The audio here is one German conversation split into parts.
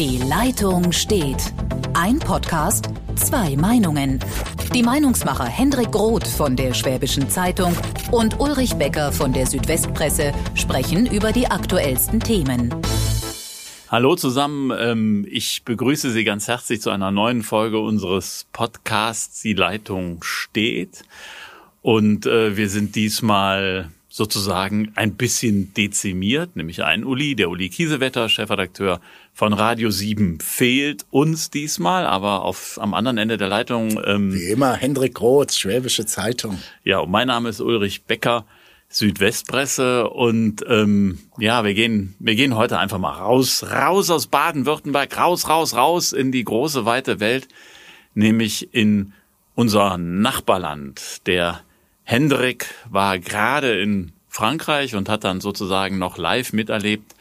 Die Leitung steht. Ein Podcast, zwei Meinungen. Die Meinungsmacher Hendrik Groth von der Schwäbischen Zeitung und Ulrich Becker von der Südwestpresse sprechen über die aktuellsten Themen. Hallo zusammen, ähm, ich begrüße Sie ganz herzlich zu einer neuen Folge unseres Podcasts Die Leitung steht. Und äh, wir sind diesmal sozusagen ein bisschen dezimiert, nämlich ein Uli, der Uli Kiesewetter, Chefredakteur von Radio 7, fehlt uns diesmal, aber auf, am anderen Ende der Leitung. Ähm, Wie immer, Hendrik Roth, Schwäbische Zeitung. Ja, und mein Name ist Ulrich Becker, Südwestpresse und ähm, ja, wir gehen, wir gehen heute einfach mal raus, raus aus Baden-Württemberg, raus, raus, raus in die große weite Welt, nämlich in unser Nachbarland, der Hendrik war gerade in Frankreich und hat dann sozusagen noch live miterlebt,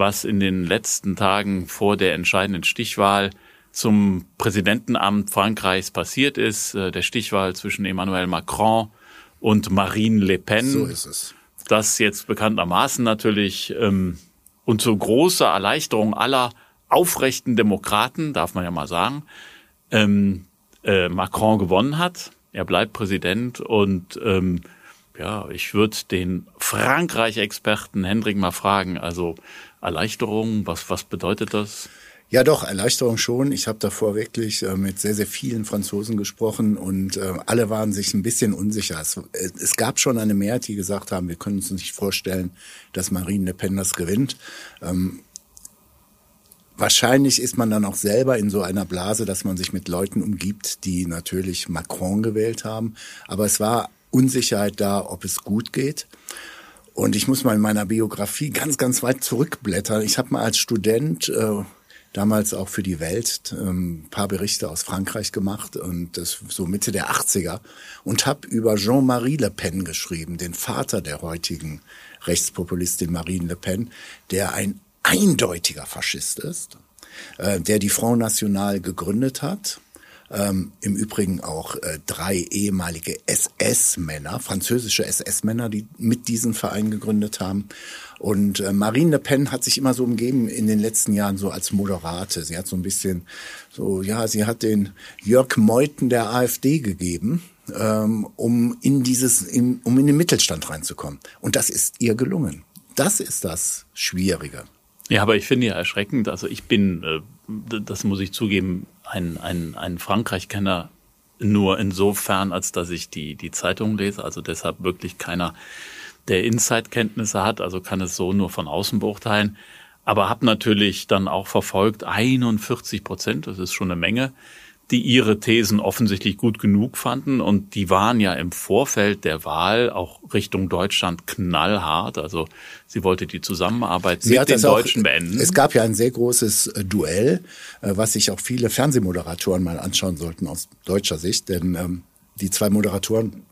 was in den letzten Tagen vor der entscheidenden Stichwahl zum Präsidentenamt Frankreichs passiert ist, äh, der Stichwahl zwischen Emmanuel Macron und Marine Le Pen. So ist es. Das jetzt bekanntermaßen natürlich ähm, und zu großer Erleichterung aller aufrechten Demokraten, darf man ja mal sagen, ähm, äh, Macron gewonnen hat. Er bleibt Präsident und ähm, ja, ich würde den Frankreich-Experten Hendrik mal fragen, also Erleichterung, was, was bedeutet das? Ja, doch, Erleichterung schon. Ich habe davor wirklich äh, mit sehr, sehr vielen Franzosen gesprochen und äh, alle waren sich ein bisschen unsicher. Es, äh, es, gab schon eine Mehrheit, die gesagt haben, wir können uns nicht vorstellen, dass Marine Le Pen das gewinnt. Ähm, Wahrscheinlich ist man dann auch selber in so einer Blase, dass man sich mit Leuten umgibt, die natürlich Macron gewählt haben. Aber es war Unsicherheit da, ob es gut geht. Und ich muss mal in meiner Biografie ganz, ganz weit zurückblättern. Ich habe mal als Student äh, damals auch für die Welt ähm, paar Berichte aus Frankreich gemacht und das so Mitte der 80er und habe über Jean-Marie Le Pen geschrieben, den Vater der heutigen Rechtspopulistin Marine Le Pen, der ein eindeutiger Faschist ist, äh, der die Front National gegründet hat. Ähm, Im Übrigen auch äh, drei ehemalige SS-Männer, französische SS-Männer, die mit diesem Verein gegründet haben. Und äh, Marine Le Pen hat sich immer so umgeben in den letzten Jahren so als Moderate. Sie hat so ein bisschen so, ja, sie hat den Jörg Meuthen der AfD gegeben, ähm, um in dieses, in, um in den Mittelstand reinzukommen. Und das ist ihr gelungen. Das ist das Schwierige. Ja, aber ich finde ja erschreckend, also ich bin, äh, das muss ich zugeben, ein, ein, ein Frankreich-Kenner nur insofern, als dass ich die, die Zeitung lese, also deshalb wirklich keiner, der Inside-Kenntnisse hat, also kann es so nur von außen beurteilen. Aber habe natürlich dann auch verfolgt, 41 Prozent, das ist schon eine Menge, die ihre Thesen offensichtlich gut genug fanden und die waren ja im Vorfeld der Wahl auch Richtung Deutschland knallhart. Also sie wollte die Zusammenarbeit sie mit den Deutschen auch, beenden. Es gab ja ein sehr großes äh, Duell, äh, was sich auch viele Fernsehmoderatoren mal anschauen sollten aus deutscher Sicht, denn ähm, die zwei Moderatoren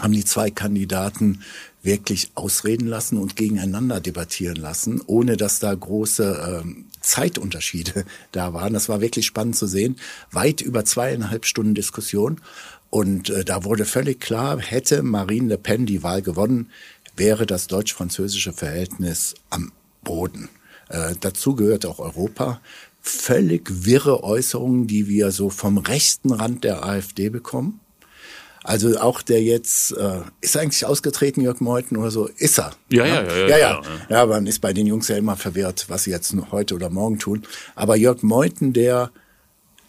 haben die zwei Kandidaten wirklich ausreden lassen und gegeneinander debattieren lassen, ohne dass da große ähm, Zeitunterschiede da waren. Das war wirklich spannend zu sehen. Weit über zweieinhalb Stunden Diskussion. Und äh, da wurde völlig klar, hätte Marine Le Pen die Wahl gewonnen, wäre das deutsch-französische Verhältnis am Boden. Äh, dazu gehört auch Europa. Völlig wirre Äußerungen, die wir so vom rechten Rand der AfD bekommen. Also auch der jetzt, äh, ist er eigentlich ausgetreten, Jörg Meuthen oder so? Ist er. Ja, ja, ja. Ja, ja. ja, ja. man ist bei den Jungs ja immer verwirrt, was sie jetzt heute oder morgen tun. Aber Jörg Meuthen, der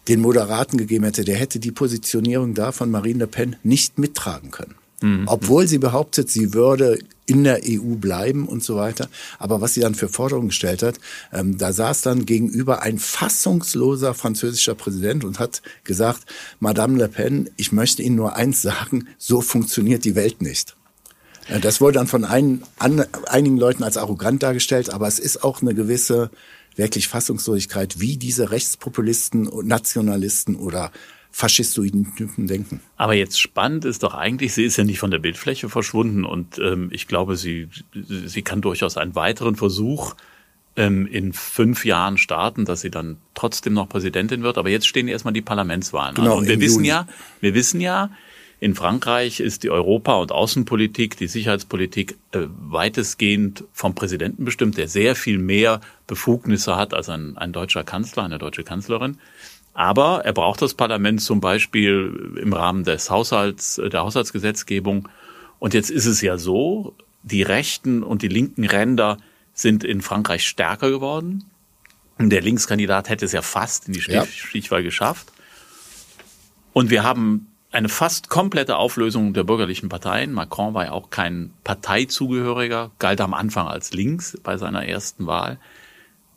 den Moderaten gegeben hätte, der hätte die Positionierung da von Marine Le Pen nicht mittragen können. Mhm. Obwohl sie behauptet, sie würde in der EU bleiben und so weiter. Aber was sie dann für Forderungen gestellt hat, ähm, da saß dann gegenüber ein fassungsloser französischer Präsident und hat gesagt, Madame Le Pen, ich möchte Ihnen nur eins sagen, so funktioniert die Welt nicht. Äh, das wurde dann von ein, an, einigen Leuten als arrogant dargestellt, aber es ist auch eine gewisse wirklich Fassungslosigkeit, wie diese Rechtspopulisten und Nationalisten oder faschistoiden Typen denken. Aber jetzt spannend ist doch eigentlich, sie ist ja nicht von der Bildfläche verschwunden und ähm, ich glaube, sie, sie kann durchaus einen weiteren Versuch ähm, in fünf Jahren starten, dass sie dann trotzdem noch Präsidentin wird. Aber jetzt stehen erstmal die Parlamentswahlen genau, an. Und wir wissen Juni. ja, wir wissen ja, In Frankreich ist die Europa- und Außenpolitik, die Sicherheitspolitik äh, weitestgehend vom Präsidenten bestimmt, der sehr viel mehr Befugnisse hat als ein, ein deutscher Kanzler, eine deutsche Kanzlerin. Aber er braucht das Parlament zum Beispiel im Rahmen des Haushalts, der Haushaltsgesetzgebung. Und jetzt ist es ja so, die rechten und die linken Ränder sind in Frankreich stärker geworden. Der Linkskandidat hätte es ja fast in die Stich ja. Stichwahl geschafft. Und wir haben eine fast komplette Auflösung der bürgerlichen Parteien. Macron war ja auch kein Parteizugehöriger, galt am Anfang als links bei seiner ersten Wahl.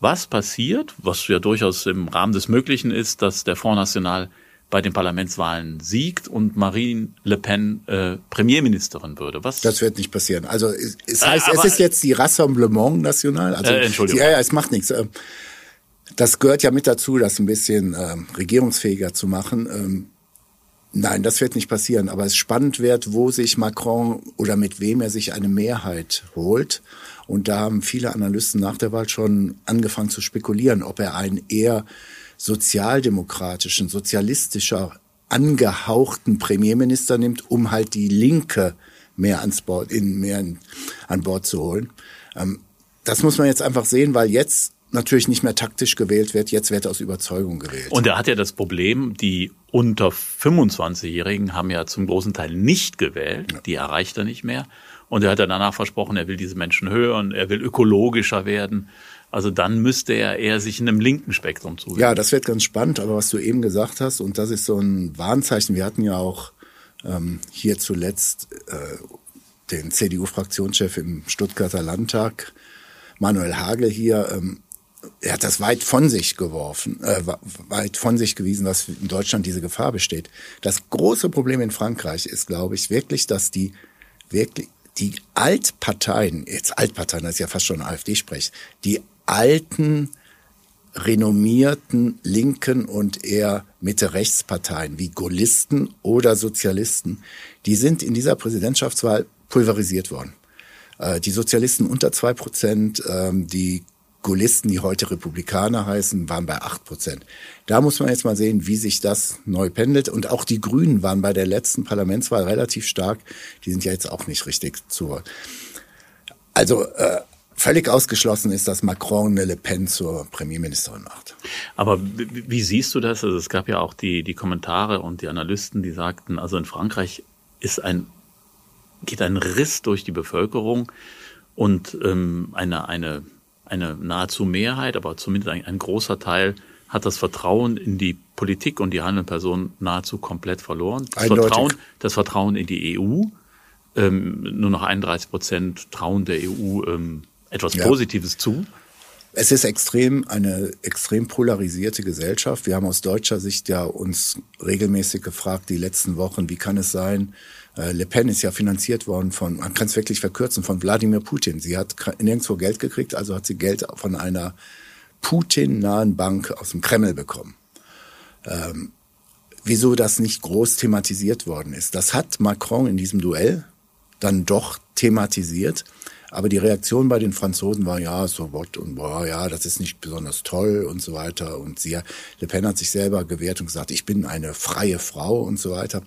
Was passiert, was ja durchaus im Rahmen des Möglichen ist, dass der Front National bei den Parlamentswahlen siegt und Marine Le Pen äh, Premierministerin würde. Was? Das wird nicht passieren. Also es, es heißt, äh, es ist jetzt die Rassemblement National. Also, äh, Entschuldigung. Ja, ja, es macht nichts. Ähm, das gehört ja mit dazu, das ein bisschen ähm, regierungsfähiger zu machen. Nein, das wird nicht passieren. Aber es spannend wird, wo sich Macron oder mit wem er sich eine Mehrheit holt. Und da haben viele Analysten nach der Wahl schon angefangen zu spekulieren, ob er einen eher sozialdemokratischen, sozialistischer angehauchten Premierminister nimmt, um halt die Linke mehr ans Bord, in, mehr an Bord zu holen. Ähm, das muss man jetzt einfach sehen, weil jetzt natürlich nicht mehr taktisch gewählt wird, jetzt wird aus Überzeugung gewählt. Und er hat ja das Problem, die unter 25-Jährigen haben ja zum großen Teil nicht gewählt, ja. die erreicht er nicht mehr. Und er hat ja danach versprochen, er will diese Menschen hören, er will ökologischer werden. Also dann müsste er eher sich in einem linken Spektrum zuwenden. Ja, das wird ganz spannend, aber was du eben gesagt hast, und das ist so ein Warnzeichen, wir hatten ja auch ähm, hier zuletzt äh, den CDU-Fraktionschef im Stuttgarter Landtag, Manuel Hagel hier, ähm, er hat das weit von sich geworfen, äh, weit von sich gewiesen, dass in Deutschland diese Gefahr besteht. Das große Problem in Frankreich ist, glaube ich, wirklich, dass die wirklich die Altparteien, jetzt Altparteien, das ist ja fast schon AfD-Sprech, die alten renommierten linken und eher Mitte-Rechts-Parteien wie Gaullisten oder Sozialisten, die sind in dieser Präsidentschaftswahl pulverisiert worden. Äh, die Sozialisten unter zwei Prozent, ähm, die Gaullisten, die heute Republikaner heißen, waren bei acht Prozent. Da muss man jetzt mal sehen, wie sich das neu pendelt. Und auch die Grünen waren bei der letzten Parlamentswahl relativ stark. Die sind ja jetzt auch nicht richtig zu. Also äh, völlig ausgeschlossen ist, dass Macron eine Le Pen zur Premierministerin macht. Aber wie, wie siehst du das? Also es gab ja auch die, die Kommentare und die Analysten, die sagten, also in Frankreich ist ein, geht ein Riss durch die Bevölkerung und ähm, eine, eine eine nahezu Mehrheit, aber zumindest ein, ein großer Teil hat das Vertrauen in die Politik und die handelnden Personen nahezu komplett verloren. Das Vertrauen, das Vertrauen in die EU, ähm, nur noch 31 Prozent trauen der EU ähm, etwas ja. Positives zu. Es ist extrem eine extrem polarisierte Gesellschaft. Wir haben aus deutscher Sicht ja uns regelmäßig gefragt die letzten Wochen, wie kann es sein, äh, Le Pen ist ja finanziert worden von, man kann es wirklich verkürzen, von Wladimir Putin. Sie hat nirgendwo Geld gekriegt, also hat sie Geld von einer Putin-nahen Bank aus dem Kreml bekommen. Ähm, wieso das nicht groß thematisiert worden ist. Das hat Macron in diesem Duell dann doch thematisiert. Aber die Reaktion bei den Franzosen war ja so what und boah, ja, das ist nicht besonders toll und so weiter. Und sie, Le Pen hat sich selber gewehrt und gesagt, ich bin eine freie Frau und so weiter.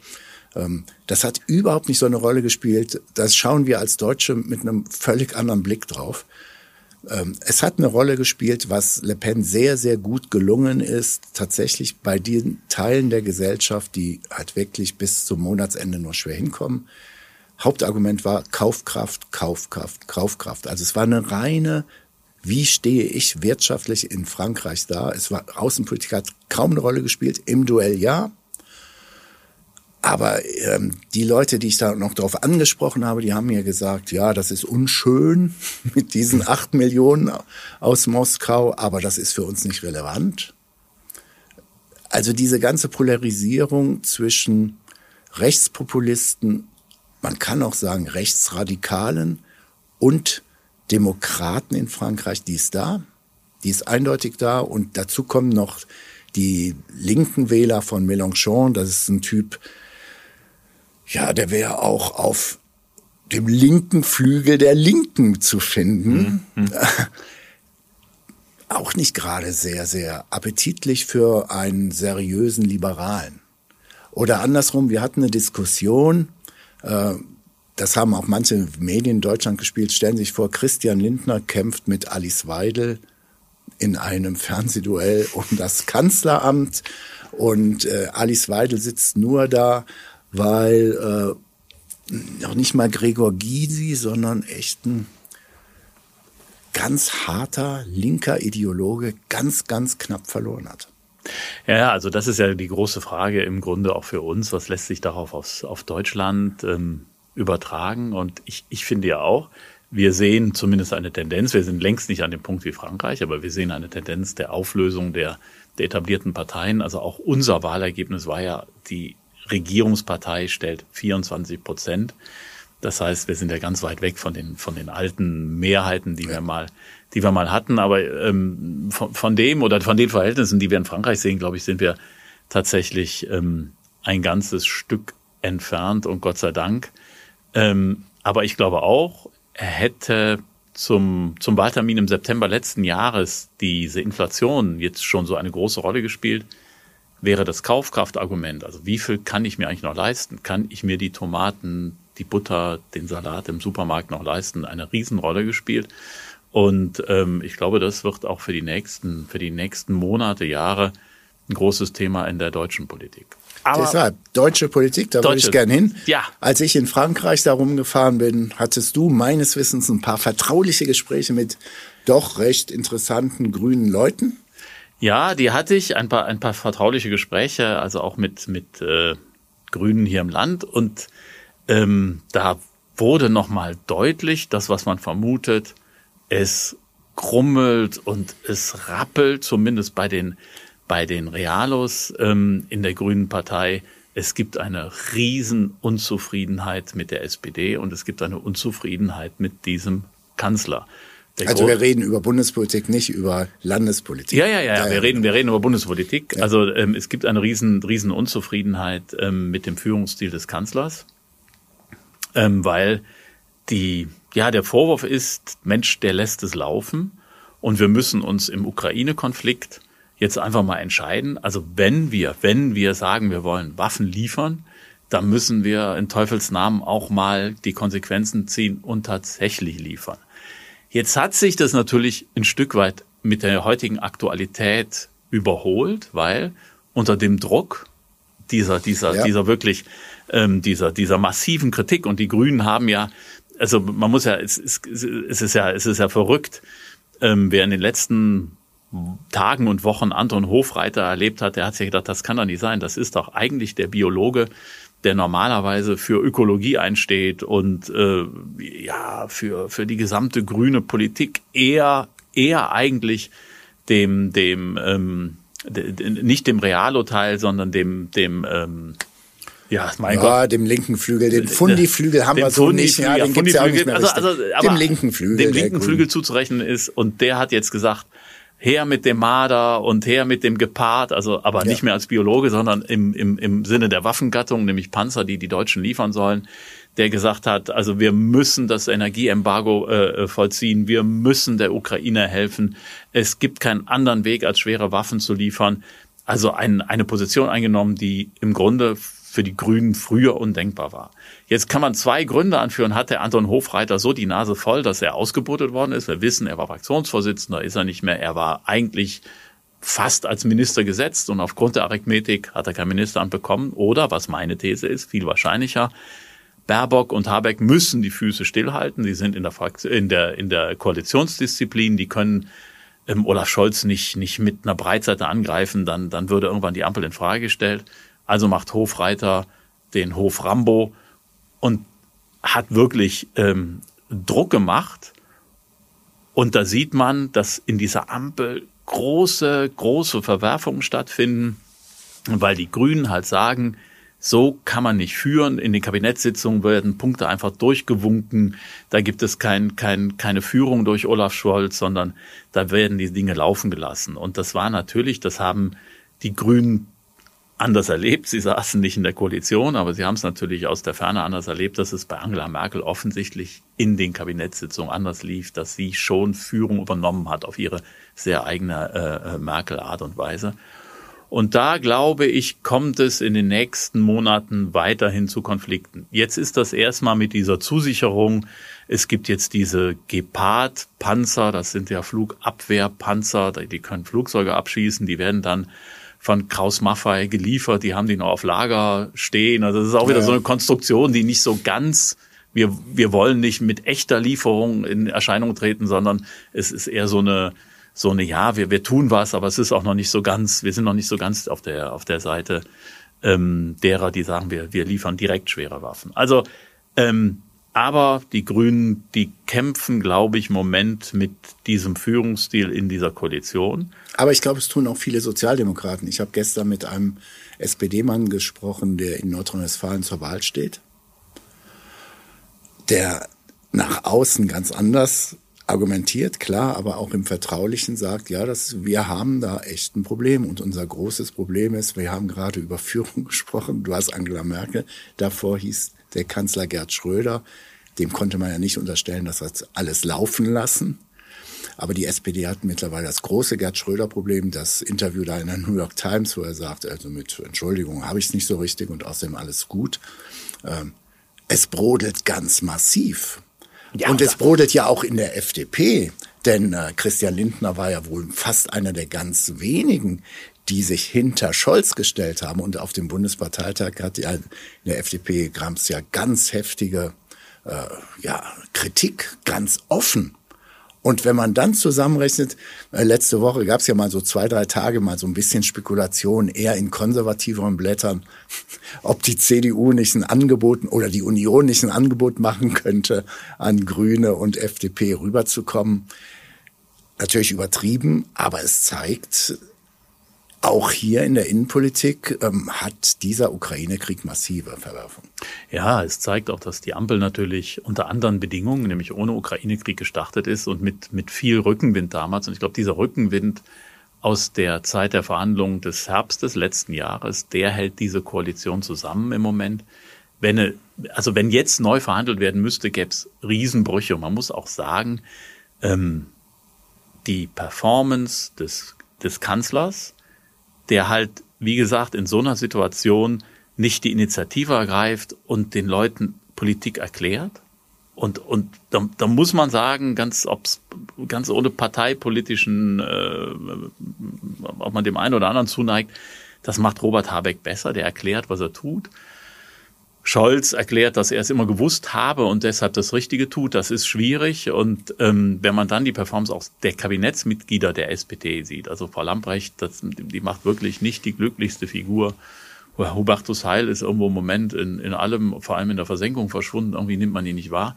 Ähm, das hat überhaupt nicht so eine Rolle gespielt. Das schauen wir als Deutsche mit einem völlig anderen Blick drauf. Ähm, es hat eine Rolle gespielt, was Le Pen sehr, sehr gut gelungen ist, tatsächlich bei den Teilen der Gesellschaft, die halt wirklich bis zum Monatsende nur schwer hinkommen. Hauptargument war Kaufkraft, Kaufkraft, Kaufkraft. Also es war eine reine, wie stehe ich wirtschaftlich in Frankreich da? Es war Außenpolitik hat kaum eine Rolle gespielt, im Duell ja, aber ähm, die Leute, die ich da noch darauf angesprochen habe, die haben mir gesagt, ja, das ist unschön mit diesen acht Millionen aus Moskau, aber das ist für uns nicht relevant. Also diese ganze Polarisierung zwischen Rechtspopulisten, man kann auch sagen Rechtsradikalen und Demokraten in Frankreich, die ist da, die ist eindeutig da und dazu kommen noch die linken Wähler von Mélenchon, das ist ein Typ, ja, der wäre auch auf dem linken Flügel der Linken zu finden. Mhm. Auch nicht gerade sehr, sehr appetitlich für einen seriösen Liberalen. Oder andersrum, wir hatten eine Diskussion, das haben auch manche Medien in Deutschland gespielt, stellen sich vor, Christian Lindner kämpft mit Alice Weidel in einem Fernsehduell um das Kanzleramt und äh, Alice Weidel sitzt nur da, weil äh, noch nicht mal Gregor Gysi, sondern echt ein ganz harter linker Ideologe ganz, ganz knapp verloren hat. Ja, also das ist ja die große Frage im Grunde auch für uns. Was lässt sich darauf aufs, auf Deutschland ähm, übertragen? Und ich, ich finde ja auch, wir sehen zumindest eine Tendenz, wir sind längst nicht an dem Punkt wie Frankreich, aber wir sehen eine Tendenz der Auflösung der, der etablierten Parteien. Also auch unser Wahlergebnis war ja, die Regierungspartei stellt 24 Prozent. Das heißt, wir sind ja ganz weit weg von den, von den alten Mehrheiten, die wir mal, die wir mal hatten. Aber ähm, von, von dem oder von den Verhältnissen, die wir in Frankreich sehen, glaube ich, sind wir tatsächlich ähm, ein ganzes Stück entfernt und Gott sei Dank. Ähm, aber ich glaube auch, hätte zum, zum Wahltermin im September letzten Jahres diese Inflation jetzt schon so eine große Rolle gespielt, wäre das Kaufkraftargument, also wie viel kann ich mir eigentlich noch leisten? Kann ich mir die Tomaten, die Butter, den Salat im Supermarkt noch leisten? Eine Riesenrolle gespielt. Und ähm, ich glaube, das wird auch für die nächsten, für die nächsten Monate, Jahre ein großes Thema in der deutschen Politik. Aber Deshalb, deutsche Politik, da würde ich gern hin. Ja. Als ich in Frankreich da rumgefahren bin, hattest du meines Wissens ein paar vertrauliche Gespräche mit doch recht interessanten grünen Leuten. Ja, die hatte ich, ein paar, ein paar vertrauliche Gespräche, also auch mit, mit äh, Grünen hier im Land. Und ähm, da wurde nochmal deutlich, das, was man vermutet, es krummelt und es rappelt, zumindest bei den bei den Realos ähm, in der Grünen Partei. Es gibt eine riesen Unzufriedenheit mit der SPD und es gibt eine Unzufriedenheit mit diesem Kanzler. Der also wir reden über Bundespolitik, nicht über Landespolitik. Ja, ja, ja, ja. wir reden, wir reden über Bundespolitik. Ja. Also ähm, es gibt eine riesen, riesen Unzufriedenheit ähm, mit dem Führungsstil des Kanzlers, ähm, weil die, ja, der Vorwurf ist, Mensch, der lässt es laufen und wir müssen uns im Ukraine-Konflikt jetzt einfach mal entscheiden. Also wenn wir, wenn wir sagen, wir wollen Waffen liefern, dann müssen wir in Teufels Namen auch mal die Konsequenzen ziehen und tatsächlich liefern. Jetzt hat sich das natürlich ein Stück weit mit der heutigen Aktualität überholt, weil unter dem Druck dieser, dieser, ja. dieser wirklich, ähm, dieser, dieser massiven Kritik und die Grünen haben ja, also man muss ja, es, es, es ist ja, es ist ja verrückt, ähm, wer in den letzten Tagen und Wochen Anton Hofreiter erlebt hat, der hat sich gedacht, das kann doch nicht sein. Das ist doch eigentlich der Biologe, der normalerweise für Ökologie einsteht und äh, ja für für die gesamte grüne Politik eher eher eigentlich dem dem ähm, nicht dem Realo-Teil, sondern dem dem ähm, ja, mein ja, Gott. dem linken Flügel, den Fundi-Flügel haben wir so nicht. Ja, den gibt's ja auch nicht mehr also, also, dem linken Flügel. Dem linken Flügel zuzurechnen ist. Und der hat jetzt gesagt, her mit dem Marder und her mit dem Gepard, also aber ja. nicht mehr als Biologe, sondern im, im, im Sinne der Waffengattung, nämlich Panzer, die die Deutschen liefern sollen, der gesagt hat, also wir müssen das Energieembargo äh, vollziehen, wir müssen der Ukraine helfen, es gibt keinen anderen Weg, als schwere Waffen zu liefern. Also ein, eine Position eingenommen, die im Grunde für die Grünen früher undenkbar war. Jetzt kann man zwei Gründe anführen. Hat der Anton Hofreiter so die Nase voll, dass er ausgebotet worden ist? Wir wissen, er war Fraktionsvorsitzender, ist er nicht mehr. Er war eigentlich fast als Minister gesetzt und aufgrund der Arithmetik hat er kein Ministeramt bekommen. Oder, was meine These ist, viel wahrscheinlicher, Baerbock und Habeck müssen die Füße stillhalten. Die sind in der, Fraktion, in der, in der Koalitionsdisziplin, die können ähm, Olaf Scholz nicht, nicht mit einer Breitseite angreifen, dann, dann würde irgendwann die Ampel in Frage gestellt. Also macht Hofreiter den Hof Rambo und hat wirklich ähm, Druck gemacht. Und da sieht man, dass in dieser Ampel große, große Verwerfungen stattfinden, weil die Grünen halt sagen, so kann man nicht führen. In den Kabinettssitzungen werden Punkte einfach durchgewunken. Da gibt es kein, kein, keine Führung durch Olaf Scholz, sondern da werden die Dinge laufen gelassen. Und das war natürlich, das haben die Grünen anders erlebt. Sie saßen nicht in der Koalition, aber sie haben es natürlich aus der Ferne anders erlebt, dass es bei Angela Merkel offensichtlich in den Kabinettssitzungen anders lief, dass sie schon Führung übernommen hat auf ihre sehr eigene äh, äh Merkel-Art und Weise. Und da glaube ich, kommt es in den nächsten Monaten weiterhin zu Konflikten. Jetzt ist das erstmal mit dieser Zusicherung. Es gibt jetzt diese Gepard-Panzer, das sind ja Flugabwehrpanzer, die können Flugzeuge abschießen, die werden dann von Kraus Maffei geliefert, die haben die noch auf Lager stehen. Also das ist auch wieder ja. so eine Konstruktion, die nicht so ganz wir, wir wollen nicht mit echter Lieferung in Erscheinung treten, sondern es ist eher so eine, so eine, ja, wir, wir tun was, aber es ist auch noch nicht so ganz, wir sind noch nicht so ganz auf der, auf der Seite ähm, derer, die sagen, wir, wir liefern direkt schwere Waffen. Also, ähm, aber die Grünen, die kämpfen, glaube ich, im Moment mit diesem Führungsstil in dieser Koalition. Aber ich glaube, es tun auch viele Sozialdemokraten. Ich habe gestern mit einem SPD-Mann gesprochen, der in Nordrhein-Westfalen zur Wahl steht der nach außen ganz anders argumentiert, klar, aber auch im Vertraulichen sagt, ja, das, wir haben da echt ein Problem. Und unser großes Problem ist, wir haben gerade über Führung gesprochen. Du hast Angela Merkel. Davor hieß der Kanzler Gerd Schröder. Dem konnte man ja nicht unterstellen, dass er alles laufen lassen. Aber die SPD hat mittlerweile das große Gerd Schröder-Problem, das Interview da in der New York Times, wo er sagt, also mit Entschuldigung habe ich es nicht so richtig und außerdem alles gut. Ähm, es brodelt ganz massiv. Ja, und es brodelt ja auch in der FDP, denn äh, Christian Lindner war ja wohl fast einer der ganz wenigen, die sich hinter Scholz gestellt haben. Und auf dem Bundesparteitag hat ja in der FDP Grams ja ganz heftige äh, ja, Kritik, ganz offen und wenn man dann zusammenrechnet, äh, letzte Woche gab es ja mal so zwei, drei Tage mal so ein bisschen Spekulation, eher in konservativeren Blättern, ob die CDU nicht ein Angebot oder die Union nicht ein Angebot machen könnte, an Grüne und FDP rüberzukommen. Natürlich übertrieben, aber es zeigt, auch hier in der Innenpolitik ähm, hat dieser Ukraine-Krieg massive Verwerfungen. Ja, es zeigt auch, dass die Ampel natürlich unter anderen Bedingungen, nämlich ohne Ukraine-Krieg gestartet ist und mit, mit viel Rückenwind damals. Und ich glaube, dieser Rückenwind aus der Zeit der Verhandlungen des Herbstes letzten Jahres, der hält diese Koalition zusammen im Moment. Wenn, also wenn jetzt neu verhandelt werden müsste, gäbe es Riesenbrüche. Und man muss auch sagen, ähm, die Performance des, des Kanzlers, der halt, wie gesagt, in so einer Situation nicht die Initiative ergreift und den Leuten Politik erklärt. Und, und da, da muss man sagen, ganz, ob's, ganz ohne parteipolitischen, äh, ob man dem einen oder anderen zuneigt, das macht Robert Habeck besser, der erklärt, was er tut. Scholz erklärt, dass er es immer gewusst habe und deshalb das Richtige tut. Das ist schwierig. Und ähm, wenn man dann die Performance auch der Kabinettsmitglieder der SPD sieht, also Frau Lamprecht, das, die macht wirklich nicht die glücklichste Figur. Hubertus Heil ist irgendwo im Moment in, in allem, vor allem in der Versenkung verschwunden. Irgendwie nimmt man ihn nicht wahr.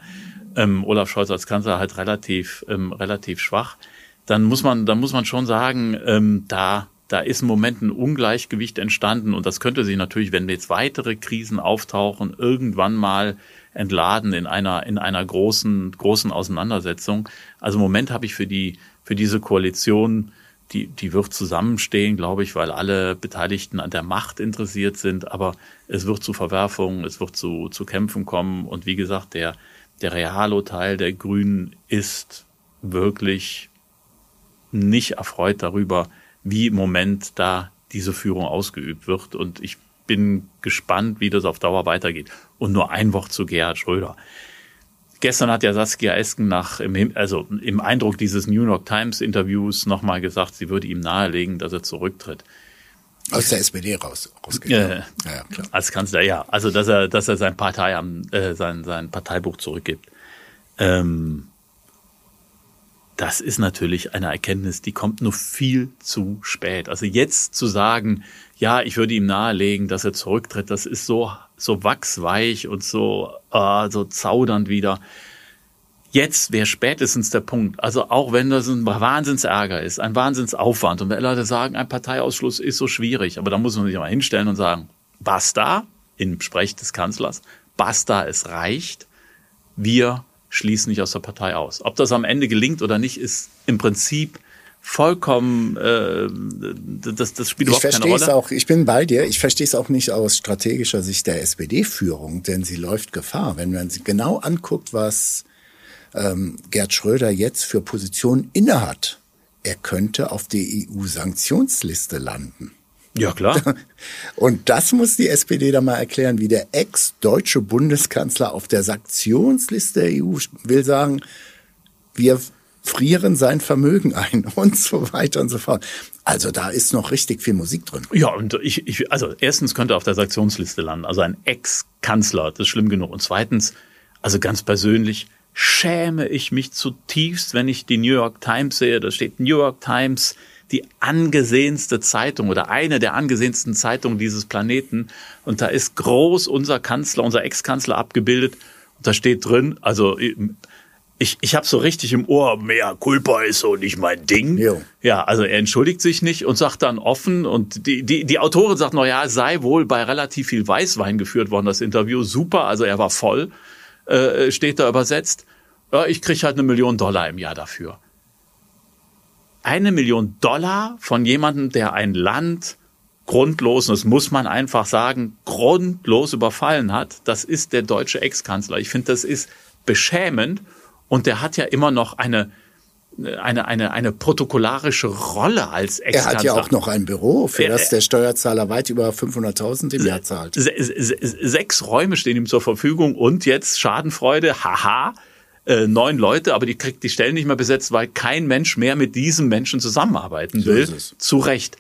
Ähm, Olaf Scholz als Kanzler halt relativ, ähm, relativ schwach. Dann muss man, dann muss man schon sagen, ähm, da da ist im Moment ein Ungleichgewicht entstanden und das könnte sich natürlich, wenn jetzt weitere Krisen auftauchen, irgendwann mal entladen in einer in einer großen großen Auseinandersetzung. Also im Moment habe ich für die für diese Koalition die die wird zusammenstehen, glaube ich, weil alle Beteiligten an der Macht interessiert sind, aber es wird zu Verwerfungen, es wird zu zu Kämpfen kommen und wie gesagt, der der Realo-Teil der Grünen ist wirklich nicht erfreut darüber, wie im Moment da diese Führung ausgeübt wird. Und ich bin gespannt, wie das auf Dauer weitergeht. Und nur ein Wort zu Gerhard Schröder. Gestern hat ja Saskia Esken nach, im, also im Eindruck dieses New York Times Interviews nochmal gesagt, sie würde ihm nahelegen, dass er zurücktritt. Aus der SPD raus, rausgeht. Äh, ja, ja, klar. Als Kanzler, ja. Also, dass er, dass er sein Partei, äh, sein, sein Parteibuch zurückgibt. Ähm, das ist natürlich eine Erkenntnis, die kommt nur viel zu spät. Also jetzt zu sagen, ja, ich würde ihm nahelegen, dass er zurücktritt, das ist so, so wachsweich und so, äh, so zaudernd wieder. Jetzt wäre spätestens der Punkt. Also auch wenn das ein Wahnsinnsärger ist, ein Wahnsinnsaufwand und wenn Leute sagen, ein Parteiausschluss ist so schwierig, aber da muss man sich mal hinstellen und sagen, basta, im Sprech des Kanzlers, basta, es reicht. Wir schließen nicht aus der Partei aus. Ob das am Ende gelingt oder nicht, ist im Prinzip vollkommen, äh, das, das spielt überhaupt keine Rolle. Auch, ich bin bei dir, ich verstehe es auch nicht aus strategischer Sicht der SPD-Führung, denn sie läuft Gefahr. Wenn man sich genau anguckt, was ähm, Gerd Schröder jetzt für Positionen innehat, er könnte auf die EU-Sanktionsliste landen. Ja, klar. Und das muss die SPD da mal erklären, wie der ex-deutsche Bundeskanzler auf der Sanktionsliste der EU will sagen, wir frieren sein Vermögen ein und so weiter und so fort. Also da ist noch richtig viel Musik drin. Ja, und ich, ich also erstens könnte er auf der Sanktionsliste landen, also ein Ex-Kanzler, das ist schlimm genug. Und zweitens, also ganz persönlich, schäme ich mich zutiefst, wenn ich die New York Times sehe. Da steht New York Times, die angesehenste Zeitung oder eine der angesehensten Zeitungen dieses Planeten. Und da ist groß unser Kanzler, unser Ex-Kanzler abgebildet. Und da steht drin, also ich, ich habe so richtig im Ohr, mehr Culpa ist so nicht mein Ding. Jo. Ja, also er entschuldigt sich nicht und sagt dann offen und die, die, die Autorin sagt, na ja, sei wohl bei relativ viel Weißwein geführt worden, das Interview. Super, also er war voll, äh, steht da übersetzt. Ja, ich krieg halt eine Million Dollar im Jahr dafür. Eine Million Dollar von jemandem, der ein Land grundlos, und das muss man einfach sagen, grundlos überfallen hat, das ist der deutsche Ex-Kanzler. Ich finde, das ist beschämend und der hat ja immer noch eine, eine, eine, eine protokollarische Rolle als ex Er hat ja auch noch ein Büro, für das der Steuerzahler weit über 500.000 im Jahr zahlt. Sechs Räume stehen ihm zur Verfügung und jetzt Schadenfreude, haha, äh, neun Leute, aber die kriegt die Stellen nicht mehr besetzt, weil kein Mensch mehr mit diesem Menschen zusammenarbeiten will. So Zu Recht.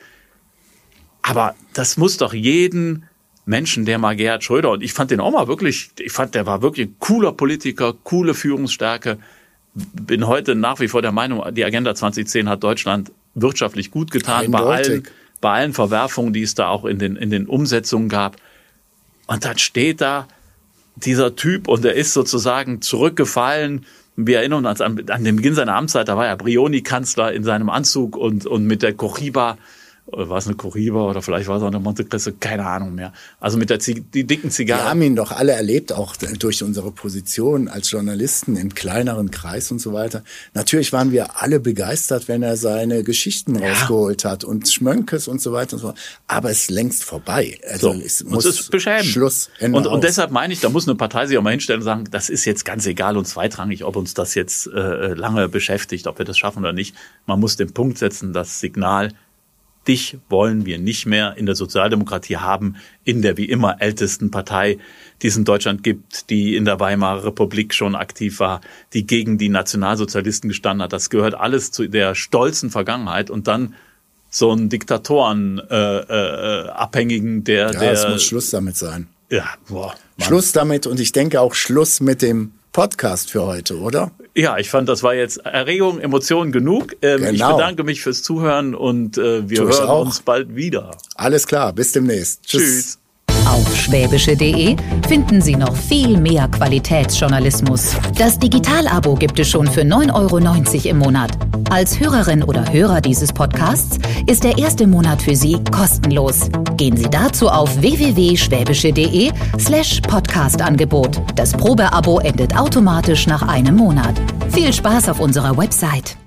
Aber das muss doch jeden Menschen, der mal Gerhard Schröder, und ich fand den auch mal wirklich, ich fand, der war wirklich ein cooler Politiker, coole Führungsstärke. Bin heute nach wie vor der Meinung, die Agenda 2010 hat Deutschland wirtschaftlich gut getan, bei allen, bei allen Verwerfungen, die es da auch in den, in den Umsetzungen gab. Und dann steht da dieser Typ und er ist sozusagen zurückgefallen. Wir erinnern uns an, an den Beginn seiner Amtszeit, da war er Brioni-Kanzler in seinem Anzug und, und mit der Cohiba oder war es eine Coriba oder vielleicht war es auch eine Monte Cristo, keine Ahnung mehr. Also mit der Zig die dicken Zigarren. Wir haben ihn doch alle erlebt, auch durch unsere Position als Journalisten im kleineren Kreis und so weiter. Natürlich waren wir alle begeistert, wenn er seine Geschichten ja. rausgeholt hat und Schmönkes und so weiter und so fort. Aber es ist längst vorbei. Also so. es muss es ist beschämend. Schluss. Ende und, und deshalb meine ich, da muss eine Partei sich auch mal hinstellen und sagen, das ist jetzt ganz egal und zweitrangig, ob uns das jetzt äh, lange beschäftigt, ob wir das schaffen oder nicht. Man muss den Punkt setzen, das Signal, dich wollen wir nicht mehr in der Sozialdemokratie haben, in der wie immer ältesten Partei, die es in Deutschland gibt, die in der Weimarer Republik schon aktiv war, die gegen die Nationalsozialisten gestanden hat. Das gehört alles zu der stolzen Vergangenheit und dann so ein Diktatoren äh, äh, abhängigen, der ja, der es muss Schluss damit sein. Ja, boah. Mann. Schluss damit und ich denke auch Schluss mit dem Podcast für heute, oder? Ja, ich fand, das war jetzt Erregung, Emotionen genug. Ähm, genau. Ich bedanke mich fürs Zuhören und äh, wir hören uns bald wieder. Alles klar, bis demnächst. Tschüss. Tschüss. Auf schwäbische.de finden Sie noch viel mehr Qualitätsjournalismus. Das Digital-Abo gibt es schon für 9,90 Euro im Monat. Als Hörerin oder Hörer dieses Podcasts ist der erste Monat für Sie kostenlos. Gehen Sie dazu auf www.schwäbische.de slash Podcast-Angebot. Das Probeabo endet automatisch nach einem Monat. Viel Spaß auf unserer Website.